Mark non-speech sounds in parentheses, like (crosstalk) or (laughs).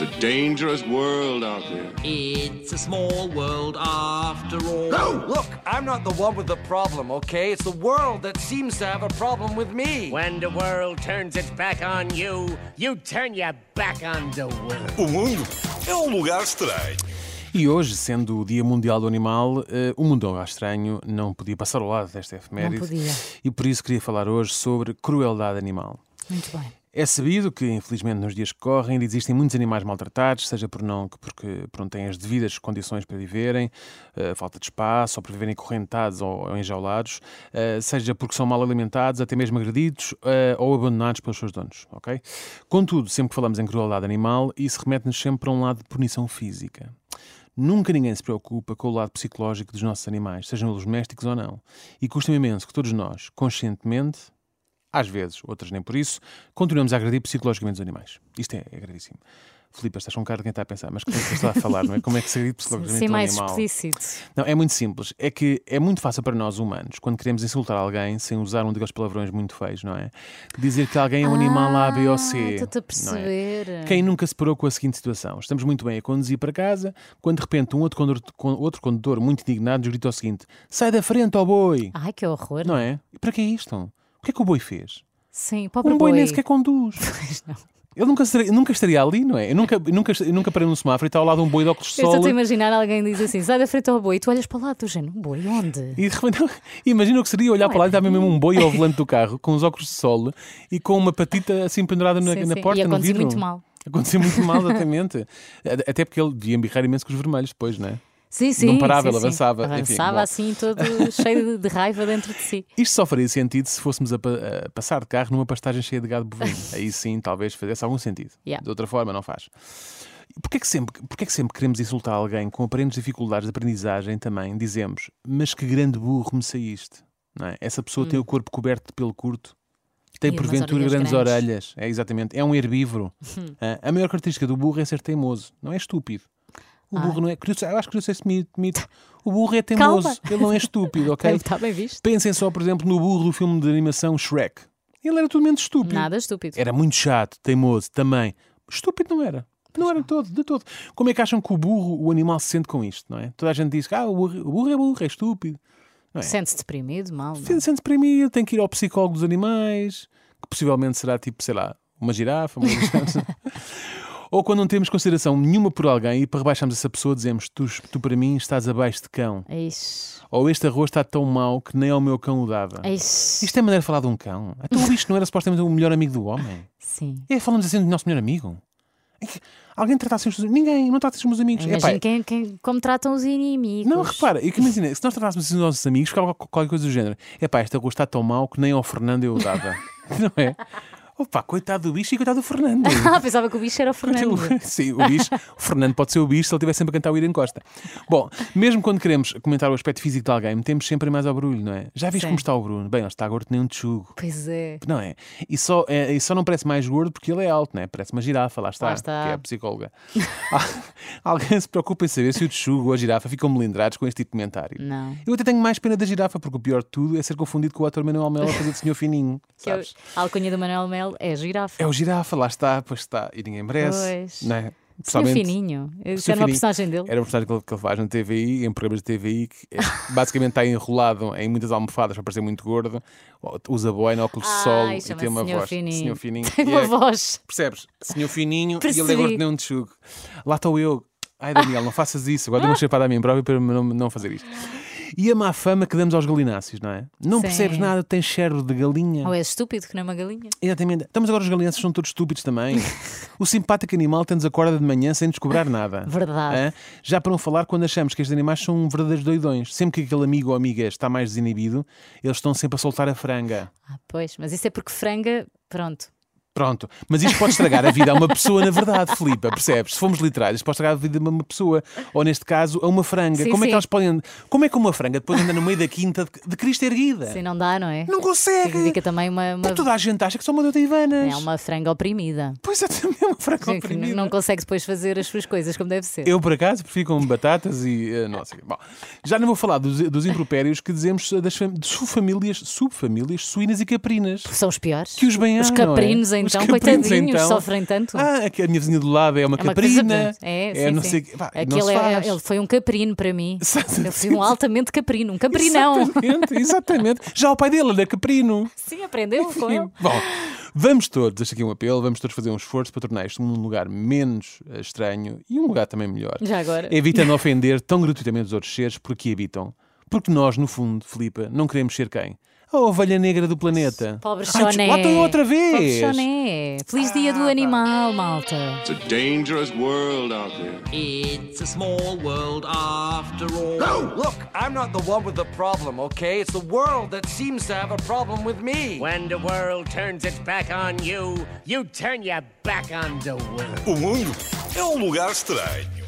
It's a dangerous world out there. It's a small world after all. No! Look, I'm not the one with the problem, okay? It's the world that seems to have a problem with me. When the world turns its back on you, you turn your back on the world. O mundo é um lugar estranho. E hoje, sendo o Dia Mundial do Animal, eh, o mundo ao estranho não podia passar ao lado desta efeméride. Não podia. E por isso queria falar hoje sobre crueldade animal. Muito bem. É sabido que, infelizmente, nos dias que correm, ainda existem muitos animais maltratados, seja por não, porque, por não têm as devidas condições para viverem, eh, falta de espaço, ou por viverem correntados ou, ou enjaulados, eh, seja porque são mal alimentados, até mesmo agredidos eh, ou abandonados pelos seus donos. ok? Contudo, sempre que falamos em crueldade animal, isso remete-nos sempre para um lado de punição física. Nunca ninguém se preocupa com o lado psicológico dos nossos animais, sejam eles domésticos ou não. E custa-me imenso que todos nós, conscientemente, às vezes, outras nem por isso, continuamos a agredir psicologicamente os animais. Isto é, é gravíssimo. Filipe, estás com um cara de quem está a pensar, mas como é que estás a falar, não é? Como é que se agride psicologicamente Ser um mais animal? explícito. Não, é muito simples. É que é muito fácil para nós humanos, quando queremos insultar alguém sem usar um daqueles palavrões muito feios, não é? Dizer que alguém é um animal A, B ou C. Ah, Estou-te a não é? perceber. Quem nunca se parou com a seguinte situação? Estamos muito bem a conduzir para casa, quando de repente um outro condutor, con- outro condutor muito indignado nos grita o seguinte: sai da frente, ó boi! Ai, que horror. Não é? E para que é isto? O que é que o boi fez? Sim, pobre Um boi nem sequer conduz. (laughs) Ele nunca, estaria- nunca estaria ali, não é? Eu nunca, eu nunca, eu nunca parei num semáforo e está ao lado um boi de óculos de Eu sol. estou a imaginar alguém diz assim: sai da frente ao boi e tu olhas para lá, tu género, um boi, onde? E de repente, (laughs) imagina o que seria olhar Não para lá e é estava mesmo um boi ao volante do carro, com os óculos de sol e com uma patita assim pendurada na, Sim, na sim. porta. E no vidro. muito mal. Aconteceu muito mal, exatamente. (laughs) Até porque ele devia embirrar imenso com os vermelhos depois, não é? Sim, sim. parava, sim, ele sim. avançava. Enfim, Avançava bom. assim, todo (laughs) cheio de, raiva dentro de si. Isto só faria sentido se fôssemos a, pa- a passar de carro numa pastagem cheia de gado bovino. (laughs) Aí sim, talvez fizesse algum sentido. Yeah. De outra forma, não faz. Porquê que, sempre, porquê que sempre que queremos insultar alguém com aparentes dificuldades de aprendizagem também dizemos mas que grande burro me saíste? Não é? Essa pessoa tem o corpo coberto de pelo curto, tem Hum. E porventura grandes grandes. orelhas. É exatamente, é um herbívoro. Ah, (laughs) a maior característica do burro é ser teimoso, não é estúpido. O Ah. burro não é. Eu acho sei esse mito. mito. O burro é teimoso, Calma. ele não é estúpido, (laughs) ok? Está bem visto? Pensem só, por exemplo, no burro do filme de animação Shrek. Ele era totalmente estúpido. Nada estúpido. Era muito chato, teimoso também. Estúpido não era. Não era todo, de todo. Como é que acham que o burro, o animal, se sente com isto, não é? Toda a gente diz que ah, o, burro, o burro é burro, é estúpido. É? Sente-se deprimido, mal. Sente- Sente-se deprimido, tem que ir ao psicólogo dos animais, que possivelmente será tipo, sei lá, uma girafa, uma girafa. (laughs) Ou quando não temos consideração nenhuma por alguém e para rebaixarmos essa pessoa dizemos tu, tu para mim estás abaixo de cão. Ixi. Ou este arroz está tão mau que nem ao meu cão o dava. Ixi. Isto é maneira de falar de um cão. Então o bicho não era supostamente o melhor amigo do homem. Sim. E falamos assim do nosso melhor amigo. É Alguém tratasse os Ninguém, não trata os meus amigos. Imagina Epá, quem, quem, como tratam os inimigos. não, repara, e que imagina, se nós tratássemos assim os nossos amigos, qualquer coisa do género. Epá, este arroz está tão mau que nem ao Fernando eu o dava. (laughs) não é? Opa, coitado do bicho e coitado do Fernando. (laughs) Ah, pensava que o bicho era o Fernando. Sim, o bicho, o Fernando pode ser o bicho se ele estiver sempre a cantar o Irem Costa. Bom, mesmo quando queremos comentar o aspecto físico de alguém, metemos sempre mais ao barulho, não é? Já viste Sim. como está o Bruno? Bem, ele está gordo que nem um tchugo. Pois é. Não é? E só, é, e só não parece mais gordo porque ele é alto, não é? Parece uma girafa, lá está, Lá está. que é a psicóloga. Alguém se preocupa em saber se o tchugo ou a girafa ficam melindrados com este tipo de comentário. Não. Eu até tenho mais pena da girafa, porque o pior de tudo é ser confundido com o ator Manuel Melo a fazer de senhor fininho, Que é o- sabes? a alcunha do Manuel Mel é girafa. É o girafa, lá está, pois está, e ninguém merece. Pois. É? Senhor Pessoalmente, Fininho. Isso era uma personagem dele. Era uma personagem que ele, que ele faz na TVI, em programas de TVI, que é- basicamente está enrolado em muitas almofadas para parecer muito gordo, usa boina, óculos de Ai, sol e tem uma voz. Fininho. Senhor Fininho. Tem uma é- voz. Percebes? Senhor Fininho e ele Percebi. é gordo nem um tchugo. Lá estou eu. Ai, Daniel, não faças isso. Agora dei uma (laughs) chapada a mim próprio para não, não fazer isto. E a má fama que damos aos galináceos, não é? Não Sim. percebes nada, tens cheiro de galinha. Ou és estúpido, que não é uma galinha. Exatamente. Estamos agora os galinhenses são todos estúpidos também. (laughs) o simpático animal tem-nos acorda de manhã sem nos cobrar nada. Verdade. Hã? Já para não falar quando achamos que estes animais são verdadeiros doidões. Sempre que aquele amigo ou amiga está mais desinibido, eles estão sempre a soltar a franga. Ah, pois, mas isso é porque franga, pronto. Pronto. Mas isto pode estragar a vida a uma pessoa, na verdade, Filipa, percebes? Se formos literais, isto pode estragar a vida a uma pessoa. Ou, neste caso, a uma franga. Sim, como é sim. que elas podem. Como é que uma franga depois anda no meio da quinta de, de Cristo erguida? Assim não dá, não é? Não consegue. Significa também uma. uma... Toda a gente acha que são uma de Ivanas. É uma franga oprimida. Pois é, também uma franga que oprimida. não consegue depois fazer as suas coisas como deve ser. Eu, por acaso, prefiro com batatas e. eh, não sei. Bom, já não vou falar dos, dos impropérios que dizemos das fam- de subfamílias, subfamílias suínas e caprinas. São os piores. Que os bem Os é? caprinos, Os então, caprinos, coitadinhos, então. sofrem tanto. Ah, aqui a minha vizinha do lado é uma É caprina. coisa- É, sim, não sim. sei. Pá, não Aquele se é- ele foi um caprino para mim. (laughs) Eu fui um altamente caprino, um caprinão. Exatamente, exatamente. Já o pai dele era caprino. Sim, aprendeu com ele. Bom, vamos todos, deixo aqui um apelo, vamos todos fazer um esforço para tornar isto um lugar menos eh, estranho e um lugar também melhor. Já agora. Evitando (laughs) ofender tão gratuitamente os outros seres por aqui habitam. Porque nós, no fundo, Filipa, não queremos ser quem? A ovelha negra do planeta. Pobre Ai, Choné. desculpa, lá outra vez. Pobre Choné. Feliz dia do animal, malta. It's a dangerous world out there. It's a small world after all. Look, I'm not the one with the problem, okay? It's the world that seems to have a problem with me. When the world turns its back on you, you turn your back on the world. O mundo é um lugar estranho.